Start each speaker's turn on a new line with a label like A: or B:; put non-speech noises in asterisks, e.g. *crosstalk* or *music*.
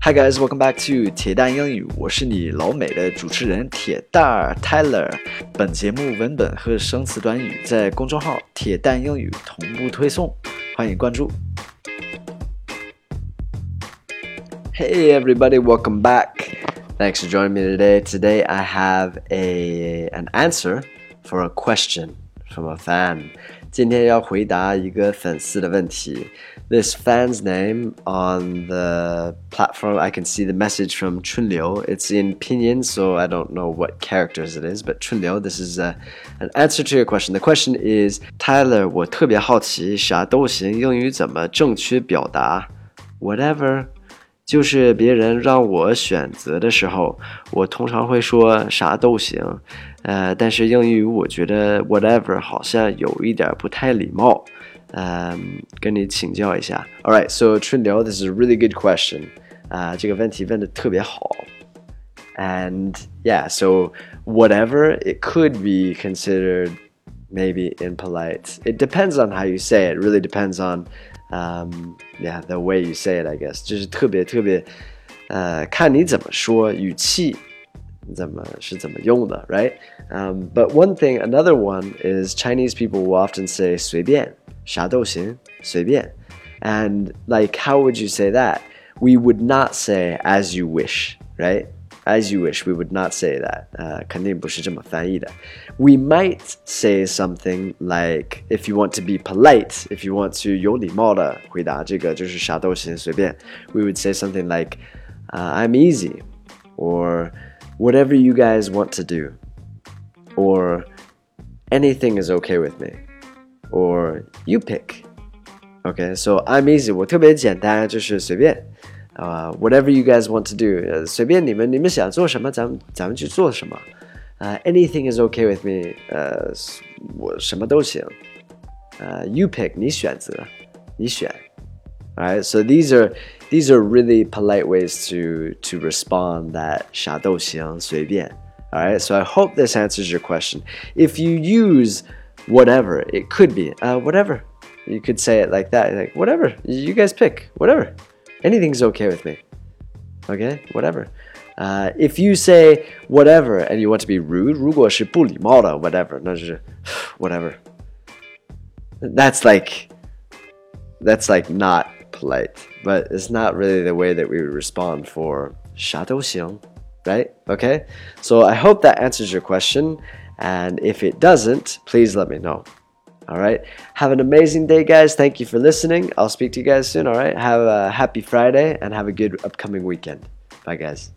A: Hi guys, welcome back to 铁蛋英语，我是你老美的主持人铁蛋儿 Tyler。本节目文本和生词短语在公众号“铁蛋英语”同步推送，欢迎关注。Hey everybody, welcome back. Thanks for joining me today. Today I have a an answer for a question from a fan. 今天要回答一个粉丝的问题。this fan's name on the platform. I can see the message from Chunliu. It's in pinyin, so I don't know what characters it is, but Chunliu, this is a, uh, an answer to your question. The question is, Tyler, 我特别好奇，啥都行，英语怎么正确表达？Whatever， 就是别人让我选择的时候，我通常会说啥都行。呃，但是英语我觉得 whatever 好像有一点不太礼貌。um, 跟你请教一下。All right, so Trinidad, this is a really good question. 啊、uh,，这个问题问的特别好。And yeah, so whatever it could be considered maybe impolite. It depends on how you say it. it really depends on um, yeah the way you say it. I guess 就是特别特别呃看你怎么说，语气怎么是怎么用的，right? Um, but one thing, another one is Chinese people will often say 随便。啥都行，随便。And like, how would you say that? We would not say as you wish, right? As you wish, we would not say that. 呃，肯定不是这么翻译的。We might say something like, if you want to be polite, if you want to 有礼貌的回答这个就是啥都行，随便。We would say something like, uh, I'm easy, or whatever you guys want to do, or anything is okay with me or you pick. Okay, so I'm easy，我特别简单，就是随便， 啊、uh,，whatever you guys want to do，呃，随便你们，你们想做什么，咱们咱们去做什么，啊、uh,，anything is okay with me，呃，我什么都行，呃、uh,，you pick，你选择，你选。Alright, so these are these are really polite ways to to respond that 啥都行，随便。Alright, so I hope this answers your question. If you use whatever. It could be uh, whatever. You could say it like that, like whatever. You guys pick whatever. Anything's okay with me. Okay, whatever. Uh, if you say whatever and you want to be rude, 如果是不礼貌的 whatever, *sighs* whatever. That's like that's like not polite, but it's not really the way that we would respond for 啥都行, right? Okay, so I hope that answers your question. And if it doesn't, please let me know. All right. Have an amazing day, guys. Thank you for listening. I'll speak to you guys soon. All right. Have a happy Friday and have a good upcoming weekend. Bye, guys.